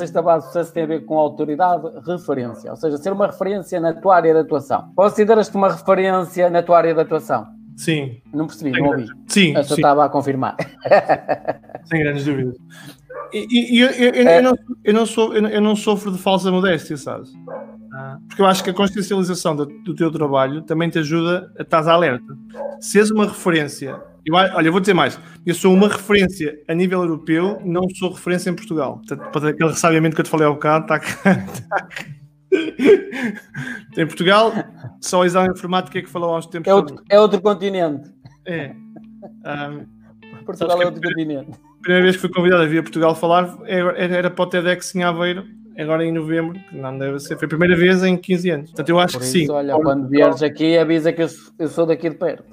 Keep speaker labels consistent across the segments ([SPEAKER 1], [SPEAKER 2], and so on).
[SPEAKER 1] sexta base de sucesso tem a ver com autoridade, referência, ou seja, ser uma referência na tua área de atuação. Consideras-te uma referência na tua área de atuação?
[SPEAKER 2] Sim.
[SPEAKER 1] Não percebi, não ouvi.
[SPEAKER 2] Sim.
[SPEAKER 1] Eu só
[SPEAKER 2] sim.
[SPEAKER 1] estava a confirmar.
[SPEAKER 2] Sem grandes dúvidas. E, e- e eu, eu- eu- eu não, eu, não sou, eu, não, sofro de falsa modéstia, sabes? Porque eu acho que a consciencialização do, do teu trabalho também te ajuda a estar alerta. Se és uma referência, eu, olha, eu vou dizer mais, eu sou uma referência a nível europeu, não sou referência em Portugal. Portanto, para aquele ressabiamento que eu te falei há bocado, está cá. em Portugal, só o exame de informática é que falou há uns tempos.
[SPEAKER 1] É
[SPEAKER 2] sobre-
[SPEAKER 1] outro, é outro continente.
[SPEAKER 2] É. Ahm,
[SPEAKER 1] Portugal é outro continente.
[SPEAKER 2] a primeira vez que fui convidado a vir a Portugal falar era, era para o TEDx em Aveiro, agora em novembro, que não deve ser, foi a primeira vez em 15 anos. Portanto, eu acho
[SPEAKER 1] Por
[SPEAKER 2] que
[SPEAKER 1] isso,
[SPEAKER 2] sim.
[SPEAKER 1] olha, quando vieres aqui, avisa que eu sou daqui de perto.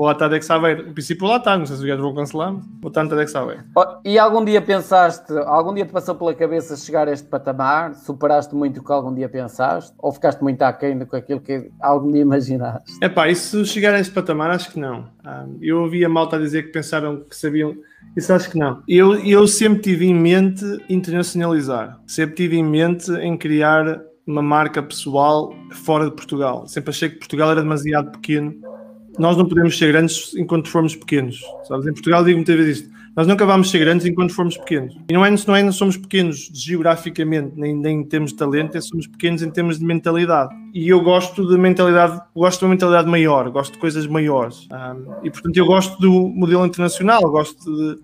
[SPEAKER 2] Vou lá TEDx Aveiro. Em princípio, lá está, não sei se os gajos vão cancelar, mas vou estar no TEDx Aveiro.
[SPEAKER 1] Oh, E algum dia pensaste, algum dia te passou pela cabeça chegar a este patamar? Superaste muito o que algum dia pensaste? Ou ficaste muito aquém do que aquilo que algum dia imaginaste?
[SPEAKER 2] Epá, e se chegar a esse patamar, acho que não. Ah, eu ouvi a malta dizer que pensaram que sabiam. Isso acho que não. Eu, eu sempre tive em mente internacionalizar. Sempre tive em mente em criar uma marca pessoal fora de Portugal. Sempre achei que Portugal era demasiado pequeno. Nós não podemos ser grandes enquanto formos pequenos. Sabes? Em Portugal digo muitas vezes isto. Nós nunca vamos ser grandes enquanto formos pequenos. E não é, não é não somos pequenos geograficamente, nem, nem em termos de talento, é somos pequenos em termos de mentalidade. E eu gosto de mentalidade, gosto de uma mentalidade maior, gosto de coisas maiores. Ah, e portanto eu gosto do modelo internacional, gosto de,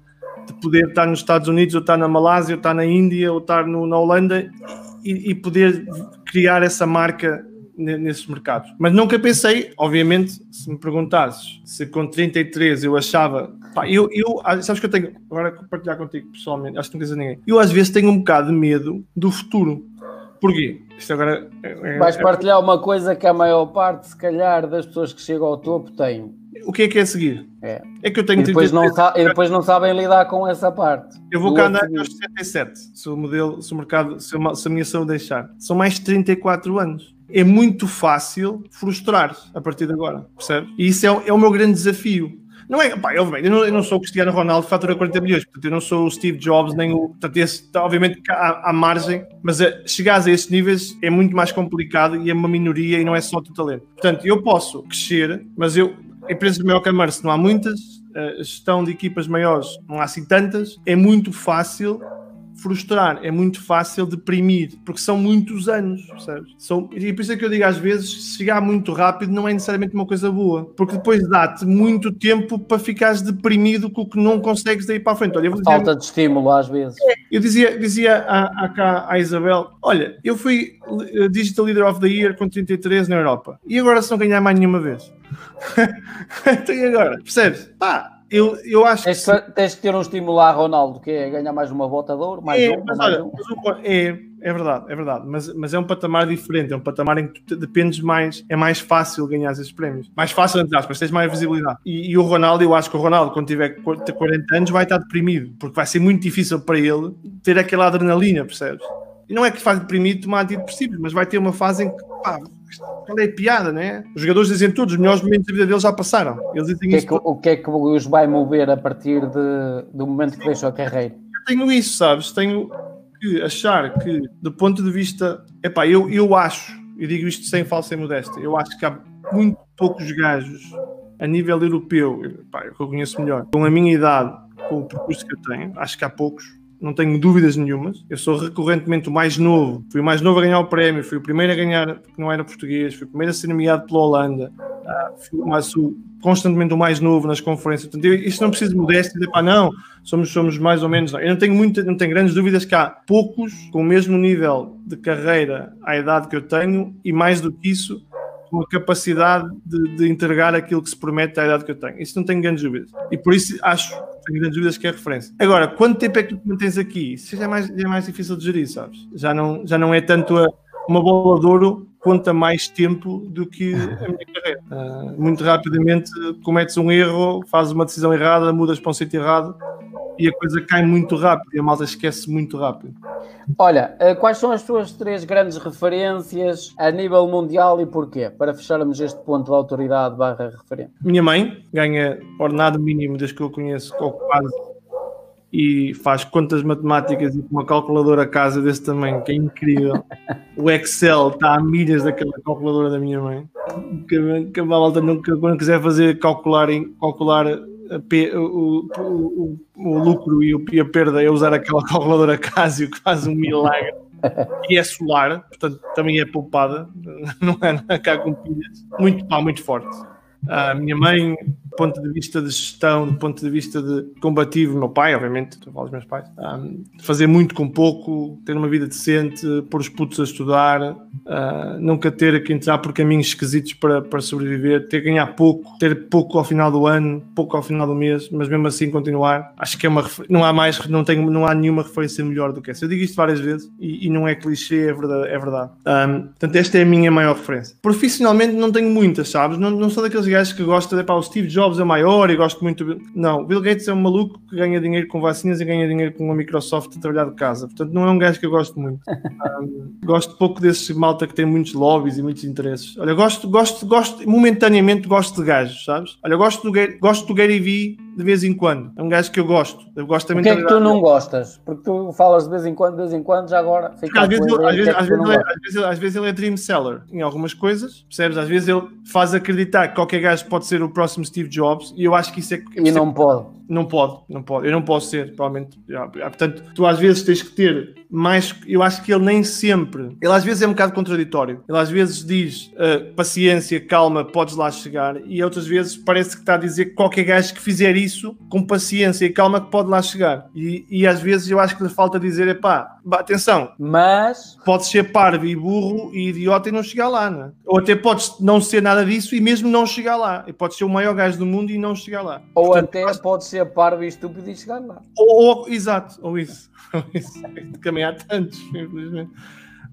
[SPEAKER 2] de poder estar nos Estados Unidos, ou estar na Malásia, ou estar na Índia, ou estar no- na Holanda e, e poder criar essa marca nesses mercados. Mas nunca pensei, obviamente, se me perguntasses se com 33 eu achava. Pá, eu, eu, ah, sabes que eu tenho, agora vou partilhar contigo pessoalmente, acho que não quer dizer ninguém. Eu às vezes tenho um bocado de medo do futuro. Porquê? Isto agora. é- é-
[SPEAKER 1] Vais partilhar uma coisa que a maior parte, se calhar, das pessoas que chegam ao topo têm.
[SPEAKER 2] o que é que é seguir?
[SPEAKER 1] É.
[SPEAKER 2] É que eu tenho
[SPEAKER 1] E depois, não
[SPEAKER 2] 33,
[SPEAKER 1] sa- e depois não sabem lidar com essa parte.
[SPEAKER 2] Eu vou cá andar aos 67, se o modelo, se o mercado, se a, se a minha saúde deixar. São mais de 34 anos. É muito fácil frustrar a partir de agora, percebe? E isso é, o- é o meu grande desafio. Não é, pá, eu, eu, não, eu não sou o Cristiano Ronaldo fatura 40 milhões, portanto eu não sou o Steve Jobs, nem o. Portanto, esse, tá, obviamente há, margem, mas eh, chegares a esses níveis é muito mais complicado e é uma minoria e não é só o teu talento. Portanto, eu posso crescer, mas eu, empresas de maior comércio não há muitas, a gestão de equipas maiores não há assim tantas, é muito fácil frustrar, é muito fácil deprimir, porque são muitos anos, percebes? São, e por isso é que eu digo às vezes, se chegar muito rápido não é necessariamente uma coisa boa, porque depois dá-te muito tempo para ficares deprimido com o que não consegues daí para a frente. Olha, dizer,
[SPEAKER 1] Falta de estímulo, às vezes.
[SPEAKER 2] eu dizia, dizia à, à, cá, à Isabel, olha, eu fui eh, Digital Leader of the Year com 33 na Europa, e agora se não ganhar mais nenhuma vez? então e agora? Percebes? Pá, eu, eu acho que...
[SPEAKER 1] Tens que, tens que ter um estímulo a Ronaldo, que é ganhar mais uma bota de ouro, mais
[SPEAKER 2] É,
[SPEAKER 1] um,
[SPEAKER 2] mas
[SPEAKER 1] mais
[SPEAKER 2] olha,
[SPEAKER 1] um.
[SPEAKER 2] mas é, é verdade, é verdade, mas, mas é um patamar diferente, é um patamar em que tu dependes mais, é mais fácil ganhar esses prémios. Mais fácil, entre aspas, tens mais visibilidade. E, e o Ronaldo, eu acho que o Ronaldo, quando tiver 40 40 anos, vai estar deprimido, porque vai ser muito difícil para ele ter aquela adrenalina, percebes? E não é que faz deprimido tomar antidepressivos, mas vai ter uma fase em que, pá, qual é a piada, né? Os jogadores dizem todos, os melhores momentos da vida deles já passaram. Eles dizem
[SPEAKER 1] O que, é que, o que é que os vai mover a partir de, do momento que deixam a carreira?
[SPEAKER 2] tenho isso, sabes? Tenho que achar que, do ponto de vista. Epá, eu, eu acho, eu digo isto sem falsa e modéstia, eu acho que há muito poucos gajos a nível europeu, epá, eu que eu conheço melhor, com a minha idade, com o percurso que eu tenho, acho que há poucos. Não tenho dúvidas nenhumas. Eu sou recorrentemente o mais novo. Fui o mais novo a ganhar o prémio. Fui o primeiro a ganhar, porque não era português. Fui o primeiro a ser nomeado pela Holanda. Ah, fui constantemente o mais novo nas conferências. Portanto, eu- isto não precisa de modéstia. Dizer, pá, não, somos, somos mais ou menos. Não. Eu não tenho, não tenho grandes dúvidas que há poucos com o mesmo nível de carreira à idade que eu tenho e mais do que isso, com a capacidade de, de entregar aquilo que se promete à idade que eu tenho. Isso não tenho grandes dúvidas. E por isso acho, tenho grandes dúvidas que é referência. Agora, quanto tempo é que tu te mantens aqui? Isso já é mais, já é mais difícil de gerir, sabes? Já não, já não é tanto a, uma bola de ouro conta mais tempo do que a minha carreira. Ah, muito rapidamente cometes um erro, fazes uma decisão errada, mudas para um sítio errado e a coisa cai muito rápido e a malta esquece muito rápido.
[SPEAKER 1] Olha, eh, quais são as tuas três grandes referências a nível mundial e porquê? Para fecharmos este ponto de autoridade barra referente.
[SPEAKER 2] Minha mãe ganha ordenado mínimo desde que eu conheço, ou quase e faz contas matemáticas e com uma calculadora casa desse tamanho, que é incrível. O Excel está a milhas daquela calculadora da minha mãe. Que, que a malta nunca, quando quiser fazer calcular, calcular o, o, o, lucro e, a perda é usar aquela calculadora Casio que faz um milagre. E é solar, portanto também é poupada, não é cá com pilhas. Muito, pá, muito forte. A minha mãe, do ponto de vista de gestão, do ponto de vista de combativo, meu pai, obviamente, estou a falar dos meus pais, um, fazer muito com pouco, ter uma vida decente, pôr os putos a estudar, uh, nunca ter que entrar por caminhos esquisitos para, para sobreviver, ter que ganhar pouco, ter pouco ao final do ano, pouco ao final do mês, mas mesmo assim continuar. Acho que é uma não há mais, não, tenho, não há nenhuma referência melhor do que essa. Eu digo isto várias vezes e, e não é clichê, é verdade. É verdade. Um, portanto, esta é a minha maior referência. Profissionalmente não tenho muitas, sabes? Não, não sou daqueles gajos que gostam de, pá, o Steve Jobs é maior e gosto muito. Não, Bill Gates é um maluco que ganha dinheiro com vacinas e ganha dinheiro com a Microsoft a trabalhar de casa. Portanto, não é um gajo que eu gosto muito. Um, gosto pouco desse malta que tem muitos lobbies e muitos interesses. Olha, gosto, gosto, gosto, momentaneamente gosto de gajos, sabes? Olha, gosto do, gosto do Gary Vee de vez em quando. É um gajo que eu gosto. Eu gosto também
[SPEAKER 1] o que é que tu não gostas? Porque tu falas de vez em quando, de vez em quando, já agora fica
[SPEAKER 2] às, vezes, às, vezes, às, vezes, às, vezes, às vezes ele é dream seller em algumas coisas, percebes? Às vezes ele faz acreditar que qualquer gajo pode ser o próximo Steve Jobs e eu acho que isso é.
[SPEAKER 1] E não pode.
[SPEAKER 2] Não pode, não pode. Eu não posso ser, provavelmente. Portanto, tu às vezes tens que ter mais. Eu acho que ele nem sempre. Ele às vezes é um bocado contraditório. Ele às vezes diz uh, paciência, calma, podes lá chegar. E outras vezes parece que está a dizer que qualquer gajo que fizer isso com paciência e calma que pode lá chegar. E, e às vezes eu acho que lhe falta dizer: é pá, atenção.
[SPEAKER 1] Mas.
[SPEAKER 2] Podes ser parvo e burro e idiota e não chegar lá, né? Ou até podes não ser nada disso e mesmo não chegar lá. E podes ser o maior gajo do mundo e não chegar lá.
[SPEAKER 1] Ou Portanto, até pode ser parvo e estúpido e chegar lá.
[SPEAKER 2] Ou, ou exato, ou isso. Também há tantos, infelizmente.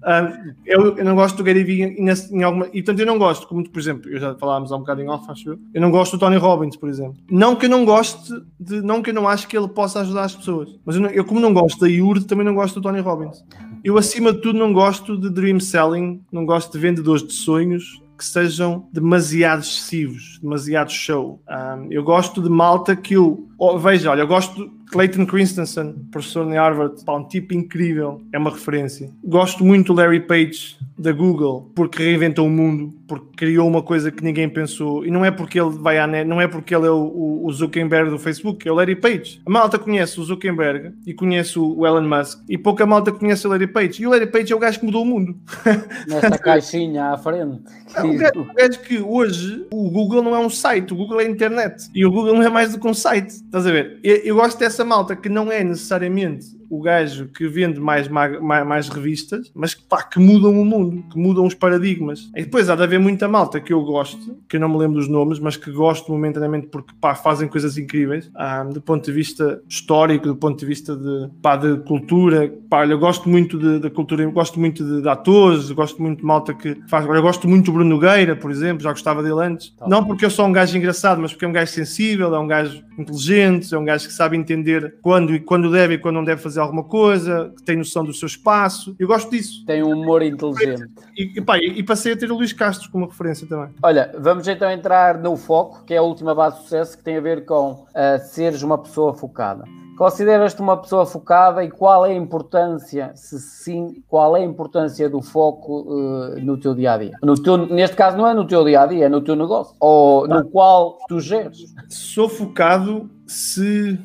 [SPEAKER 2] Um, eu, eu, não gosto do Gary Vee em, em, alguma. E portanto, eu não gosto, como por exemplo, eu já falámos há um bocado em off, acho eu. Eu não gosto do Tony Robbins, por exemplo. Não que eu não goste, de, não que eu não acho que ele possa ajudar as pessoas, mas eu, não, eu como não gosto da Yurde, também não gosto do Tony Robbins. Eu, acima de tudo, não gosto de dream selling, não gosto de vendedores de sonhos, que sejam demasiado excessivos, demasiado show. Um, eu gosto de malta que eu. Oh, veja, olha, eu gosto de Clayton Christensen, professor em Harvard, pá, um tipo incrível, é uma referência. Gosto muito do Larry Page, da Google, porque reinventou o mundo, porque criou uma coisa que ninguém pensou. E não é porque ele vai à net, não é porque ele é o, o Zuckerberg do Facebook, é o Larry Page. A malta conhece o Zuckerberg e conhece o Elon Musk, e pouca malta conhece o Larry Page. E o Larry Page é o gajo que mudou o mundo.
[SPEAKER 1] Nesta caixinha à frente.
[SPEAKER 2] Não, o, gajo, o gajo que hoje o Google não é um site, o Google é internet. E o Google não é mais do que um site. Estás a ver? Eu, eu gosto dessa malta que não é necessariamente o gajo que vende mais, mais, mais revistas, mas que, pá, que mudam o mundo, que mudam os paradigmas. E depois há de haver muita malta que eu gosto, que eu não me lembro dos nomes, mas que gosto momentaneamente porque pá, fazem coisas incríveis, ah, do ponto de vista histórico, do ponto de vista de, pá, de cultura. Pá, eu gosto muito da cultura, eu gosto muito de, de, atores, gosto muito de malta que faz. Eu gosto muito do Bruno Nogueira, por exemplo, já gostava dele antes. Tá. Não porque eu sou um gajo engraçado, mas porque é um gajo sensível, é um gajo inteligente, é um gajo que sabe entender quando, quando deve e quando não deve fazer alguma coisa, que tem noção do seu espaço. Eu gosto disso.
[SPEAKER 1] Tem um humor inteligente.
[SPEAKER 2] E, pá, e, passei a ter o Luís Castro como referência também.
[SPEAKER 1] Olha, vamos então entrar no foco, que é a última base de sucesso, que tem a ver com uh, seres uma pessoa focada. Consideras-te uma pessoa focada e qual é a importância, se sim, qual é a importância do foco uh, no teu dia a dia? No teu, neste caso, não é no teu dia a dia, é no teu negócio, ou no qual tu geres.
[SPEAKER 2] Sou focado se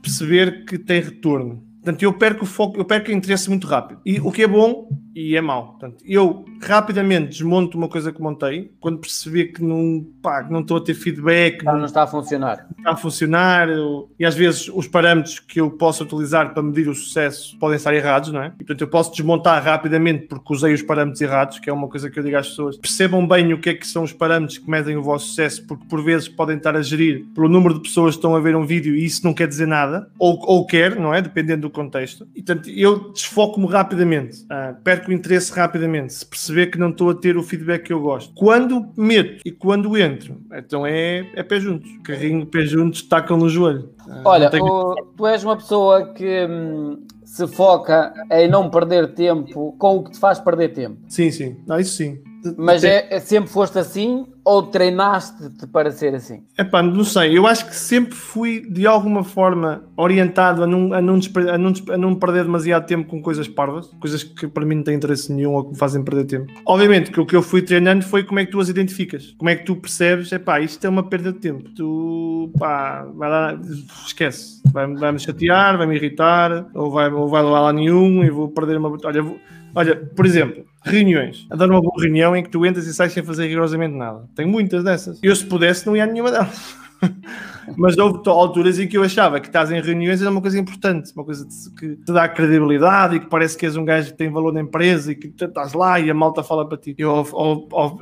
[SPEAKER 2] perceber que tem retorno. Portanto, eu perco o foco, eu perco o interesse muito rápido. E o que é bom e é mau. Portanto, eu rapidamente desmonto uma coisa que montei quando percebi que não, pá, que não estou a ter feedback.
[SPEAKER 1] não, não, está a funcionar.
[SPEAKER 2] Está a funcionar. Eu, e às vezes os parâmetros que eu posso utilizar para medir o sucesso podem estar errados, não é? E, portanto, eu posso desmontar rapidamente porque usei os parâmetros errados, que é uma coisa que eu digo às pessoas. Percebam bem o que é que são os parâmetros que medem o vosso sucesso, porque por vezes podem estar a gerir pelo número de pessoas que estão a ver um vídeo e isso não quer dizer nada, ou, ou quer, não é? Dependendo do contexto. E, portanto, eu desfoco-me rapidamente. Uh, perco perco o interesse rapidamente, se perceber que não estou a ter o feedback que eu gosto. Quando meto e quando entro, então é, é pé juntos. Carrinho, pé juntos, tacam no joelho.
[SPEAKER 1] Ah, Olha, tenho... o, tu és uma pessoa que hum, se foca em não perder tempo com o que te faz perder tempo.
[SPEAKER 2] Sim, sim. Não, isso sim.
[SPEAKER 1] Mas é, é, sempre foste assim ou treinaste-te para ser assim?
[SPEAKER 2] Epá, não sei. Eu acho que sempre fui, de alguma forma, orientado a não, a não, a não, a não perder demasiado tempo com coisas parvas, coisas que para mim não têm interesse nenhum ou que me fazem perder tempo. Obviamente que o que eu fui treinando foi como é que tu as identificas. Como é que tu percebes, epá, isto é uma perda de tempo. Tu, pá, vai lá, esquece. Vai-me vai chatear, vai-me irritar, ou vai, ou vai lá nenhum e vou perder uma... Olha, vou, olha, por exemplo Reuniões. Adoro uma boa reunião em que tu entras e sais sem fazer rigorosamente nada. Tenho muitas dessas. Eu, se pudesse, não ia a nenhuma delas. Mas houve alturas em que eu achava que estás em reuniões era uma coisa importante, uma coisa que te dá credibilidade e que parece que és um gajo que tem valor na empresa e que estás lá e a malta fala para ti. Eu, ao,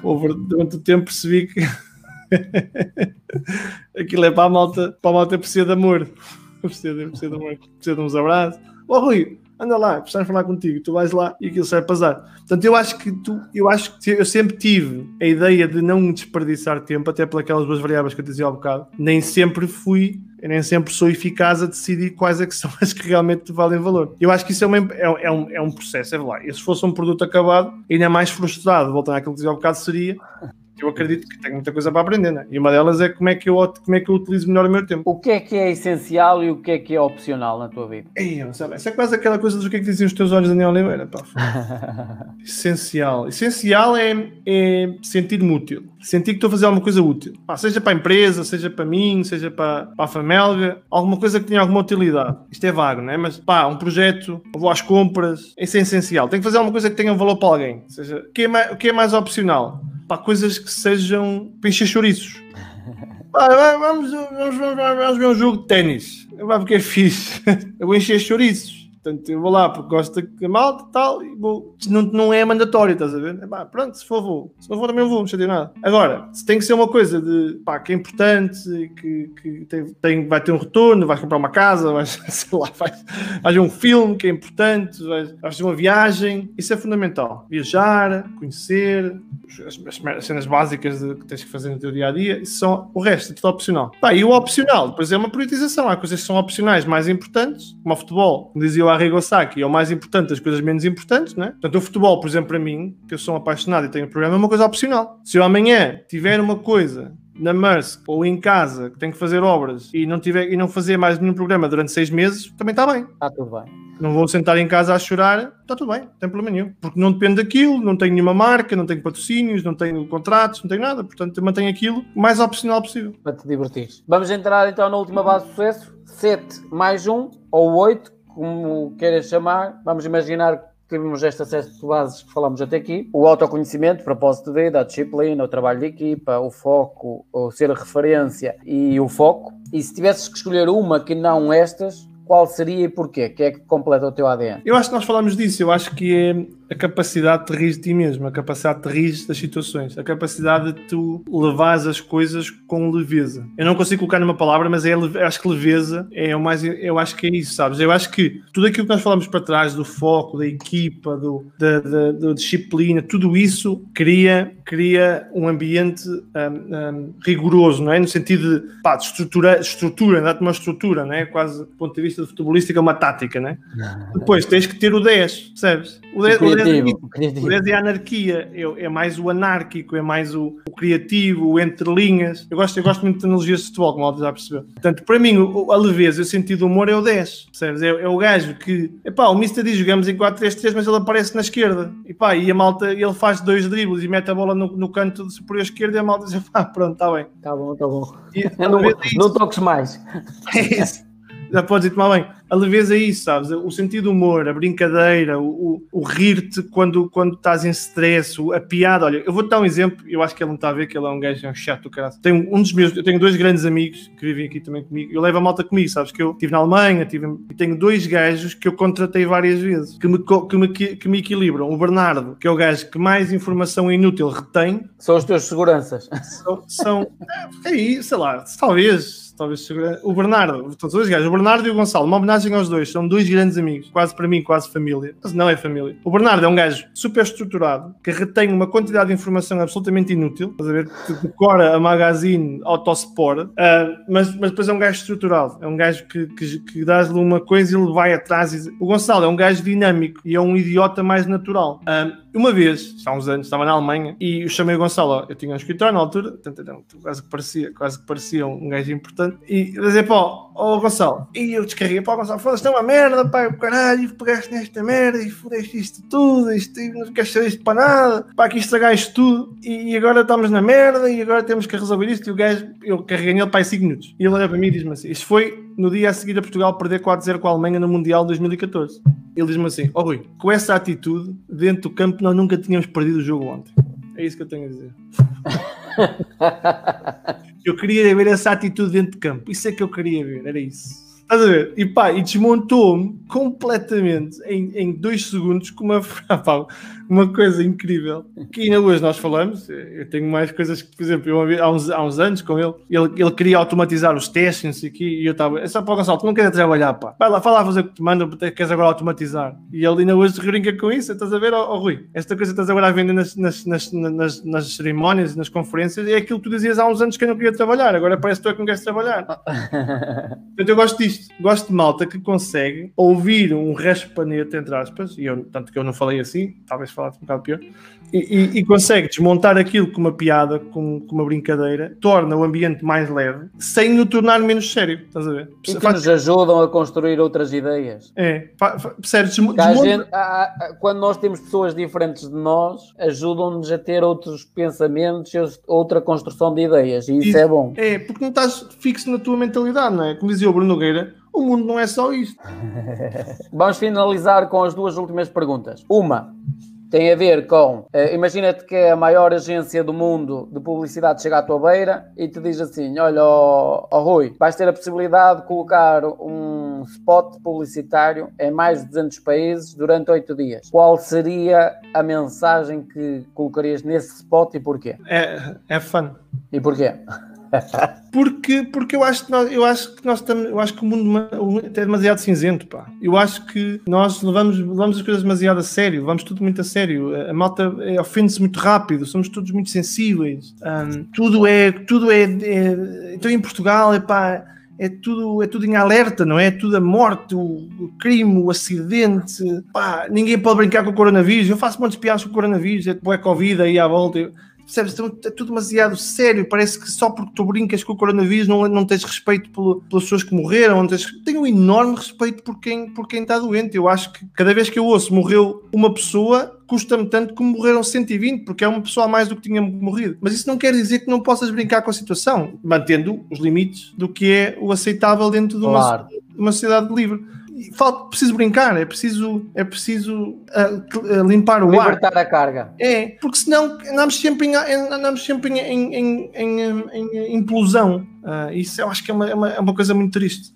[SPEAKER 2] durante o tempo, percebi que aquilo é para a malta, para a malta precisa de amor. Precisa de, precisa de amor, precisa de uns abraços. Ó oh, Rui, anda lá, precisamos falar contigo, tu vais lá e aquilo serve para azar. Portanto, eu acho que tu, eu acho que eu sempre tive a ideia de não desperdiçar tempo, até pelas duas variáveis que eu te dizia há bocado, nem sempre fui eu nem sempre sou eficaz a decidir quais é que são as que realmente valem valor. Eu acho que isso é, uma, é, é, um, é um processo, é lá. E se fosse um produto acabado, ainda mais frustrado, voltando àquilo que dizia há bocado, seria eu acredito que tenho muita coisa para aprender, né? E uma delas é como é, que eu, como é que eu utilizo melhor o meu tempo.
[SPEAKER 1] O que é que é essencial e o que é que é opcional na tua vida?
[SPEAKER 2] Ei, sabe, essa é quase aquela coisa do que é que dizem os teus olhos, Daniel Oliveira. Pá. essencial. Essencial é, é sentir-me útil. Sentir que estou a fazer alguma coisa útil. Pá, seja para a empresa, seja para mim, seja para, para a família, alguma coisa que tenha alguma utilidade. Isto é vago, não é? Mas pá, um projeto, vou às compras, isso é essencial. Tenho que fazer alguma coisa que tenha um valor para alguém. Ou seja, o que é mais, o que é mais opcional? Para coisas que sejam para encher chouriços. vamos, vamos, vamos, vamos ver um jogo de ténis. Vai porque é fixe. Eu vou encher chouriços. Portanto, eu vou lá porque gosto da malta e tal, e vou. Não, não é mandatório, estás a ver? É, pronto, se for, vou. Se não for, também vou, não chateio nada. Agora, se tem que ser uma coisa de pá, que é importante, que, que tem, tem, vai ter um retorno, vais comprar uma casa, vais, sei lá, vais, vais ver um filme que é importante, vais, vais uma viagem, isso é fundamental. Viajar, conhecer, as, as cenas básicas de, que tens que fazer no teu dia a dia, isso são o resto, é tudo opcional. Pá, e o opcional, depois é uma priorização. Há coisas que são opcionais mais importantes, como o futebol, como dizia o Arrigo Sacchi, é o mais importante das coisas menos importantes, né? Portanto, o futebol, por exemplo, para mim, que eu sou um apaixonado e tenho um programa, é uma coisa opcional. Se eu amanhã tiver uma coisa na Maersk ou em casa que tenho que fazer obras e não, tiver, e não fazer mais nenhum programa durante seis meses, também está bem.
[SPEAKER 1] Está tudo bem.
[SPEAKER 2] Não vou sentar em casa a chorar, está tudo bem, não tem problema nenhum. Porque não depende daquilo, não tenho nenhuma marca, não tenho patrocínios, não tenho contratos, não tenho nada. Portanto, eu mantenho aquilo o mais opcional possível.
[SPEAKER 1] Para te divertir. Vamos entrar então na última base de sucesso: 7 mais 1 ou 8, como queiras chamar. Vamos imaginar tivemos estas sete bases que falamos até aqui: o autoconhecimento, propósito de vida, a disciplina, o trabalho de equipa, o foco, o ser referência e o foco. E se tivesses que escolher uma que não estas, qual seria e porquê? Que é que completa o teu ADN?
[SPEAKER 2] Eu acho que nós falamos disso, eu acho que é a capacidade de rir de ti mesmo, a capacidade de rir das situações, a capacidade de tu levares as coisas com leveza. Eu não consigo colocar numa palavra, mas é, acho que leveza é o mais. Eu acho que é isso, sabes? Eu acho que tudo aquilo que nós falamos para trás, do foco, da equipa, do, da, da, da disciplina, tudo isso cria, cria um ambiente um, um, rigoroso, não é? No sentido de, pá, de estrutura, estrutura, dá-te uma estrutura, não é? Quase do ponto de vista de futebolística, uma tática, não é? Depois tens que ter o 10, percebes?
[SPEAKER 1] O 10, o 10, criativo, o
[SPEAKER 2] criativo. O 10 é a anarquia, é, é, mais o anárquico, é mais o, o, criativo, o entre linhas. Eu gosto, eu gosto muito de analogias de futebol, como já percebeu. Portanto, para mim, o, a leveza, o sentido do humor é o 10, percebes? É, é o gajo que, epá, o Mister diz jogamos em 4-3-3, mas ele aparece na esquerda. E pá, e a malta, ele faz dois dribles e mete a bola no, no canto superior esquerdo e a malta diz, pá, pronto, está bem.
[SPEAKER 1] Está bom, está bom. E, não, não toques mais.
[SPEAKER 2] É isso já podes ir tomar bem. A leveza é isso, sabes? O sentido do humor, a brincadeira, o, o, o rir-te quando, quando estás em stress, a piada. Olha, eu vou-te dar um exemplo, eu acho que ele não está a ver, que ele é um gajo é um chato do caralho. Tenho um dos meus, eu tenho dois grandes amigos que vivem aqui também comigo. Eu levo a malta comigo, sabes? Que eu estive na Alemanha, tive, e tenho dois gajos que eu contratei várias vezes, que me, que, me, que me equilibram. O Bernardo, que é o gajo que mais informação inútil retém.
[SPEAKER 1] São os teus seguranças.
[SPEAKER 2] São, são é, isso, sei lá, talvez talvez o Bernardo, todos os gajos, o Bernardo e o Gonçalo, uma homenagem aos dois, são dois grandes amigos, quase para mim, quase família, mas não é família. O Bernardo é um gajo super estruturado, que retém uma quantidade de informação absolutamente inútil, estás a ver, que decora a magazine Autosport, uh, mas, mas depois é um gajo estruturado, é um gajo que, que, que dás-lhe uma coisa e ele vai atrás. E... O Gonçalo é um gajo dinâmico e é um idiota mais natural. Uh, Uma vez, há uns anos, estava na Alemanha e eu chamei o Gonçalo. Eu tinha um escritório na altura, quase, que parecia, quase que parecia um gajo importante. E eu dizia, pá, ó Gonçalo. E eu descarreguei, pá, Gonçalo, foda-se, é uma merda, pá, caralho, pegaste nesta merda e fodeste isto tudo, isto, não queres saber isto para nada, pá, aqui estragaste tudo e, agora estamos na merda e agora temos que resolver isto. E o gajo, eu carreguei nele aí 5 minutos. E ele olha para mim e diz-me assim: Isto foi no dia a seguir a Portugal perder 4-0 com a Alemanha no Mundial 2014. Ele diz-me assim: Ó oh, Rui, com essa atitude, dentro do campo, nós nunca tínhamos perdido o jogo ontem. É isso que eu tenho a dizer. eu queria ver essa atitude dentro de campo. Isso é que eu queria ver, era isso. Estás a ver? E pá, e desmontou-me completamente em, em dois segundos com uma, pá, uma coisa incrível. Que ainda hoje nós falamos. Eu tenho mais coisas que, por exemplo, eu, há, uns, há uns anos com ele, ele, ele queria automatizar os testes aqui e eu estava. É só para o Gonçalo, tu não queres trabalhar, pá. Vai lá, fala a fazer o que te manda, queres agora automatizar. E ele ainda hoje brinca com isso. Estás a ver, ó, oh, Rui? Esta coisa que estás agora a vender nas, nas, nas, nas, nas cerimónias, nas conferências, é aquilo que tu dizias há uns anos que eu não queria trabalhar. Agora parece que tu é que não queres trabalhar. Portanto, eu gosto disto isto. Gosto de malta que consegue ouvir um raspanete, entre aspas, e eu, tanto que eu não falei assim, talvez falasse um bocado pior, e, e, e, consegue desmontar aquilo com uma piada, com, com, uma brincadeira, torna o ambiente mais leve, sem o tornar menos sério. Estás a ver?
[SPEAKER 1] E que Faz... nos ajudam a construir outras ideias.
[SPEAKER 2] É,
[SPEAKER 1] gente, há, quando nós temos pessoas diferentes de nós, ajudam-nos a ter outros pensamentos, outra construção de ideias, e isso, isso é bom.
[SPEAKER 2] É, porque não estás fixo na tua mentalidade, não é? Como dizia o Bruno Nogueira, o mundo não é só isto.
[SPEAKER 1] Vamos finalizar com as duas últimas perguntas. Uma, tem a ver com, uh, imagina-te que é a maior agência do mundo de publicidade chega à tua beira e te diz assim, olha, oh, oh Rui, vais ter a possibilidade de colocar um spot publicitário em mais de 200 países durante 8 dias. Qual seria a mensagem que colocarias nesse spot e porquê?
[SPEAKER 2] É, é fun.
[SPEAKER 1] E porquê?
[SPEAKER 2] Porque, porque eu acho que nós, eu acho que nós estamos, eu acho que o mundo é demasiado cinzento, pá. Eu acho que nós levamos, levamos as coisas demasiado a sério, levamos tudo muito a sério. A malta é, ofende-se muito rápido, somos todos muito sensíveis. Um, tudo é, tudo é, é, então em Portugal, é pá, é tudo, é tudo em alerta, não é? é tudo a morte, o, o, crime, o acidente. Pá, ninguém pode brincar com o coronavírus. Eu faço muitos piadas com o coronavírus, é, é Covid aí à volta. Eu, Percebes? Então, é tudo demasiado sério. Parece que só porque tu brincas com o coronavírus não, não tens respeito pelo, pelas pessoas que morreram. Tens... Tenho um enorme respeito por quem, por quem está doente. Eu acho que cada vez que eu ouço morreu uma pessoa, custa-me tanto como morreram 120, porque é uma pessoa a mais do que tinha morrido. Mas isso não quer dizer que não possas brincar com a situação, mantendo os limites do que é o aceitável dentro de uma, claro. uma sociedade livre falta, preciso brincar, é preciso, é preciso uh, uh, limpar o
[SPEAKER 1] Libertar
[SPEAKER 2] ar.
[SPEAKER 1] a carga.
[SPEAKER 2] É, porque senão andamos sempre em, andamos sempre em, em, em, em implosão. Uh, isso eu acho que é uma, é uma, é uma coisa muito triste.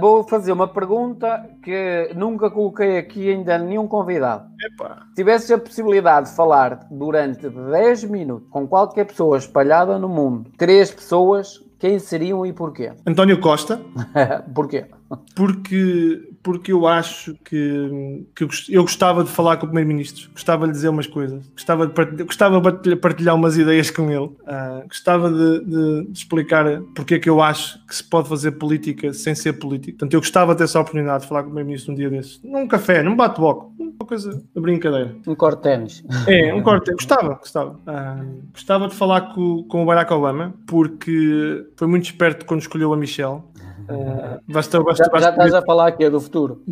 [SPEAKER 1] vou fazer uma pergunta que nunca coloquei aqui ainda nenhum convidado.
[SPEAKER 2] Epa.
[SPEAKER 1] Se tivesse a possibilidade de falar durante 10 minutos com qualquer pessoa espalhada no mundo, três pessoas, quem seriam e porquê?
[SPEAKER 2] António Costa.
[SPEAKER 1] porquê?
[SPEAKER 2] Porque, porque eu acho que, que eu gostava de falar com o Primeiro-Ministro, gostava de dizer umas coisas, gostava de partilhar, gostava de partilhar umas ideias com ele, uh, gostava de, de, de, explicar porque é que eu acho que se pode fazer política sem ser político. Portanto, eu gostava de ter essa oportunidade de falar com o Primeiro-Ministro um dia desses, num café, num bate-boco, uma coisa de brincadeira.
[SPEAKER 1] Um corte ténis.
[SPEAKER 2] É, um corte Gostava, gostava. Uh, gostava de falar com, com o Barack Obama, porque foi muito esperto quando escolheu a Michelle.
[SPEAKER 1] Uh, basta, basta, já, basta já estás a falar aqui é do futuro.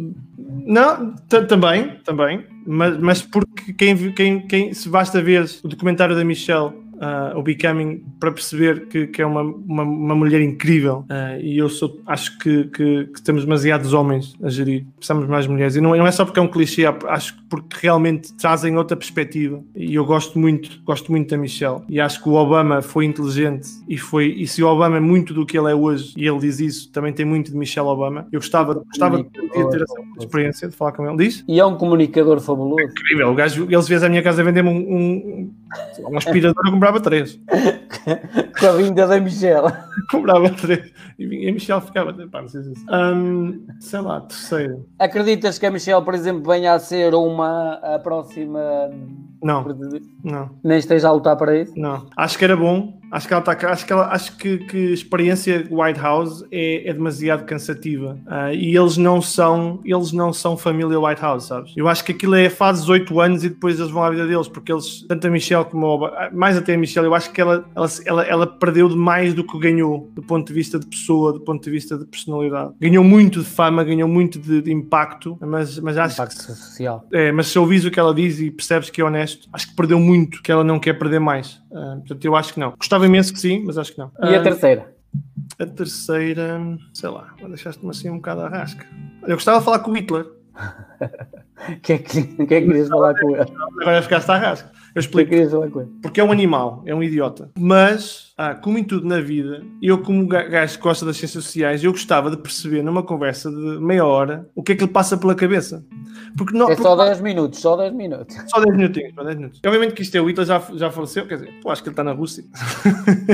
[SPEAKER 2] Não, também, também, mas, mas porque quem, quem, quem se basta ver o documentário da Michelle uh, o Becoming para perceber que, que é uma, uma, uma, mulher incrível. Uh, e eu sou, acho que, que, que, temos demasiados homens a gerir, precisamos mais mulheres. E não, não é só porque é um clichê, acho que porque realmente trazem outra perspectiva. E eu gosto muito, gosto muito da Michelle. E acho que o Obama foi inteligente e foi, e se o Obama é muito do que ele é hoje e ele diz isso, também tem muito de Michelle Obama, eu gostava, gostava de ter essa experiência de falar com ele, diz?
[SPEAKER 1] E é um comunicador fabuloso. É
[SPEAKER 2] incrível, o gajo, eles vezes à minha casa vender-me um, um, um aspirador, eu comprava três.
[SPEAKER 1] Com a vinda da Michelle.
[SPEAKER 2] comprava três. E a Michelle ficava, pá, não sei se um, sei lá, terceiro.
[SPEAKER 1] Acreditas que a Michelle, por exemplo, venha a ser uma a próxima
[SPEAKER 2] Não, não.
[SPEAKER 1] Nem esteja a lutar para isso?
[SPEAKER 2] Não. Acho que era bom. Acho que ela está acho que ela, acho que, que a experiência White House é, é demasiado cansativa uh, e eles não são eles não são família White House, sabes? Eu acho que aquilo é fazes 8 anos e depois eles vão à vida deles porque eles tanto a Michelle como a, mais até a Michelle, eu acho que ela, ela, ela, ela perdeu mais do que ganhou do ponto de vista de pessoa, do ponto de vista de personalidade. Ganhou muito de fama, ganhou muito de, de impacto, mas, mas acho
[SPEAKER 1] impacto social.
[SPEAKER 2] É, mas se ouvis o que ela diz e percebes que é honesto, acho que perdeu muito, que ela não quer perder mais. Uh, portanto, eu acho que não. Gostava imenso que sim, mas acho que não.
[SPEAKER 1] E a terceira?
[SPEAKER 2] A terceira, sei lá, deixaste-me assim um bocado à rasca. Eu gostava de falar com o Hitler.
[SPEAKER 1] O que, é que, que é que querias falar com ele?
[SPEAKER 2] Agora ficaste à rasca. Eu explico. Porque é um animal, é um idiota. Mas, ah, como em tudo na vida, eu, como gajo que gosta das ciências sociais, eu gostava de perceber numa conversa de meia hora o que é que lhe passa pela cabeça.
[SPEAKER 1] Porque não, é só 10 minutos, só 10 minutos.
[SPEAKER 2] Só 10 minutinhos, só 10 minutos. Obviamente que isto é o Hitler, já, já faleceu, quer dizer, pô, acho que ele está na Rússia.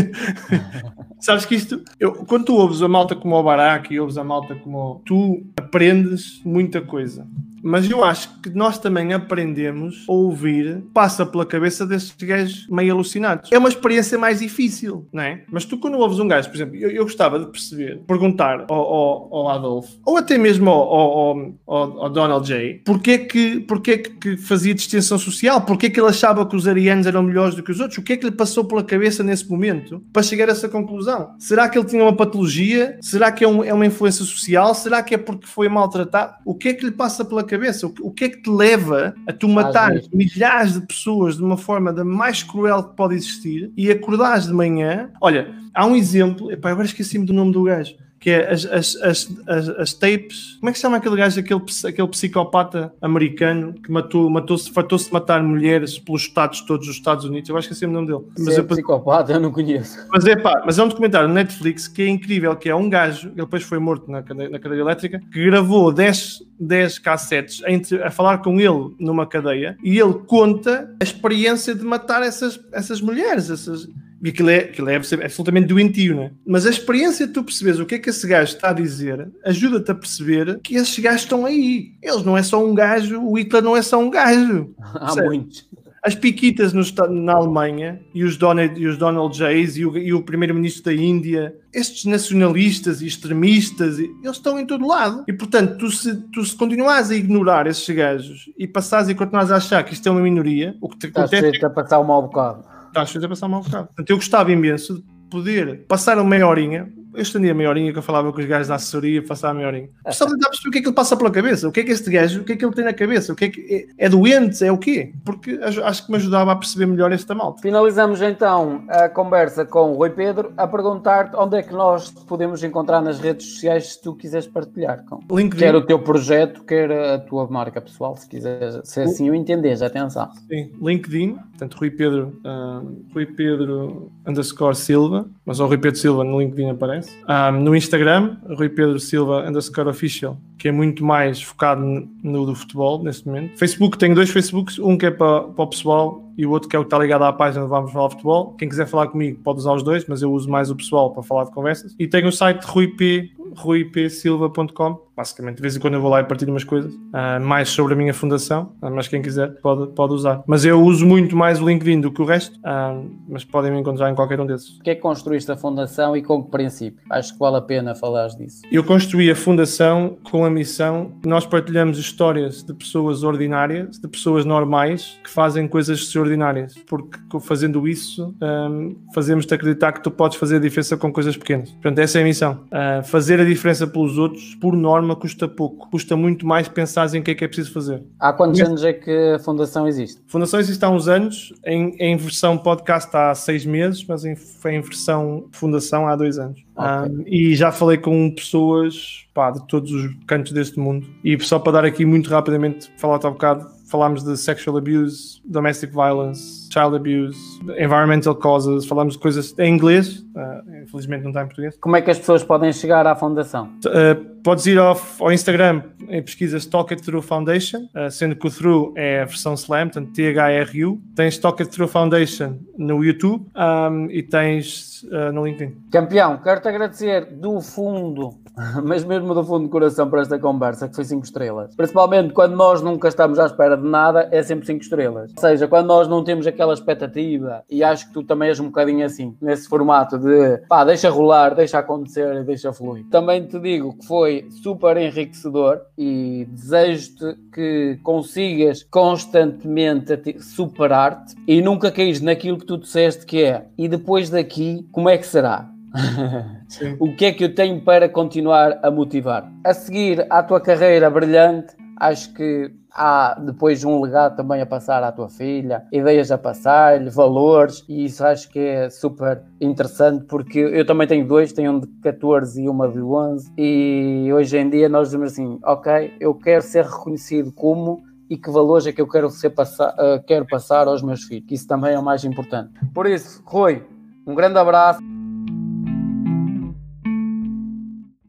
[SPEAKER 2] Sabes que isto, eu, quando tu ouves a malta como o Barack e ouves a malta como tu aprendes muita coisa. Mas eu acho que nós também aprendemos a ouvir, passa pela cabeça desses gajos meio alucinados. É uma experiência mais difícil, não é? Mas tu, quando ouves um gajo, por exemplo, eu, eu gostava de perceber, perguntar ao, ao, ao Adolfo, ou até mesmo ao, ao, Donald J, porque é que, porque é que fazia distinção social? Porque é que ele achava que os arianos eram melhores do que os outros? O que é que lhe passou pela cabeça nesse momento para chegar a essa conclusão? Será que ele tinha uma patologia? Será que é, um, é uma influência social? Será que é porque foi maltratado? O que é que lhe passa pela cabeça? O, o que é que te leva a tu matar milhares de pessoas de uma forma da mais cruel que pode existir e acordares de manhã? Olha, há um exemplo, epá, agora esqueci-me do nome do gajo que é as, as, as, as, as tapes. Como é que se chama aquele gajo, aquele, aquele psicopata americano que matou, matou-se, fartou-se de matar mulheres pelos estados todos os Estados Unidos? Eu acho que é sempre o nome dele.
[SPEAKER 1] Mas é psicopata, eu não conheço.
[SPEAKER 2] Mas é pá, mas é um documentário no Netflix que é incrível, que é um gajo, ele depois foi morto na cadeia, na cadeia elétrica, que gravou 10, 10 cassetes entre, a falar com ele numa cadeia e ele conta a experiência de matar essas, essas mulheres, essas e aquilo é, aquilo é absolutamente doentio, né? Mas a experiência de tu perceberes o que é que esse gajo está a dizer ajuda-te a perceber que esses gajos estão aí. Eles não é só um gajo, o Hitler não é só um gajo.
[SPEAKER 1] Há muitos.
[SPEAKER 2] As piquitas no, na Alemanha e os Donald, e os Donald Jays e o, o primeiro-ministro da Índia, estes nacionalistas e extremistas, eles estão em todo lado. E portanto, tu se, tu se continuares a ignorar esses gajos e passares e continuares a achar que isto é uma minoria, o que te
[SPEAKER 1] Estás acontece. É a passar um mau bocado
[SPEAKER 2] estás a passar mal bocado. Portanto, eu gostava imenso de poder passar uma meia horinha, eu estendia a meia horinha que eu falava com os gajos da assessoria, passava a meia horinha. Só de dar perceber o que é que ele passa pela cabeça, o que é que este gajo, o que é que ele tem na cabeça, o que é que é, é doente, é o quê? Porque acho que me ajudava a perceber melhor esta malta.
[SPEAKER 1] Finalizamos então a conversa com o Rui Pedro a perguntar-te onde é que nós podemos encontrar nas redes sociais se tu quiseres partilhar com. LinkedIn. Quer o teu projeto, quer a tua marca pessoal, se quiseres, se assim o entendes, atenção.
[SPEAKER 2] Sim, LinkedIn, portanto, Rui Pedro, uh, Rui Pedro underscore Silva, mas o Rui Pedro Silva no LinkedIn aparece. Um, no Instagram, Rui Pedro Silva underscore official, que é muito mais focado no do futebol neste momento. Facebook, tenho dois Facebooks, um que é para, para o pessoal e o outro que é o que está ligado à página de Vamos Falar de Futebol. Quem quiser falar comigo pode usar os dois, mas eu uso mais o pessoal para falar de conversas. E tenho o site ruip, ruipsilva.com. Basicamente, de vez em quando eu vou lá e partilho umas coisas uh, mais sobre a minha fundação, uh, mas quem quiser pode, pode usar. Mas eu uso muito mais o LinkedIn do que o resto, uh, mas podem me encontrar em qualquer um desses.
[SPEAKER 1] O que é que construíste a fundação e com que princípio? Acho que vale a pena falar disso.
[SPEAKER 2] Eu construí a fundação com a missão nós partilhamos histórias de pessoas ordinárias, de pessoas normais que fazem coisas extraordinárias porque fazendo isso um, fazemos-te acreditar que tu podes fazer a diferença com coisas pequenas. Portanto, essa é a missão. Fazer a diferença pelos outros, por norma, custa pouco. Custa muito mais pensar em o que é que é preciso fazer.
[SPEAKER 1] Há quantos anos é que a Fundação existe?
[SPEAKER 2] A Fundação existe há uns anos, em, em versão podcast há seis meses, mas em, em versão Fundação há dois anos. Okay. Um, e já falei com pessoas pá, de todos os cantos deste mundo. E só para dar aqui muito rapidamente, falar-te há um bocado, falámos de sexual abuse, domestic violence, child abuse, environmental causes, falamos de coisas em inglês, uh, infelizmente não está em português.
[SPEAKER 1] Como é que as pessoas podem chegar à fundação?
[SPEAKER 2] Uh, podes ir ao, ao Instagram em pesquisas Talk It Through Foundation, uh, sendo que o Through é a versão Slam, portanto T-H-R-U. Tens Talk It Through Foundation no YouTube um, e tens uh, no LinkedIn.
[SPEAKER 1] Campeão, quero-te agradecer do fundo, mas mesmo do fundo do coração por esta conversa, que foi 5 estrelas. Principalmente quando nós nunca estamos à espera de nada, é sempre 5 estrelas. Ou seja, quando nós não temos aquela expectativa, e acho que tu também és um bocadinho assim, nesse formato de pá, deixa rolar, deixa acontecer e deixa fluir. Também te digo que foi super enriquecedor e desejo-te que consigas constantemente superar-te e nunca caís naquilo que tu disseste que é e depois daqui, como é que será? o que é que eu tenho para continuar a motivar? A seguir à tua carreira brilhante, acho que há depois um legado também a passar à tua filha, ideias a passar-lhe, valores, e isso acho que é super interessante porque eu também tenho dois, tenho um de 14 e uma de 11, e hoje em dia nós dizemos assim: ok, eu quero ser reconhecido como e que valores é que eu quero, ser passar, uh, quero passar aos meus filhos, que isso também é o mais importante. Por isso, Rui, um grande abraço.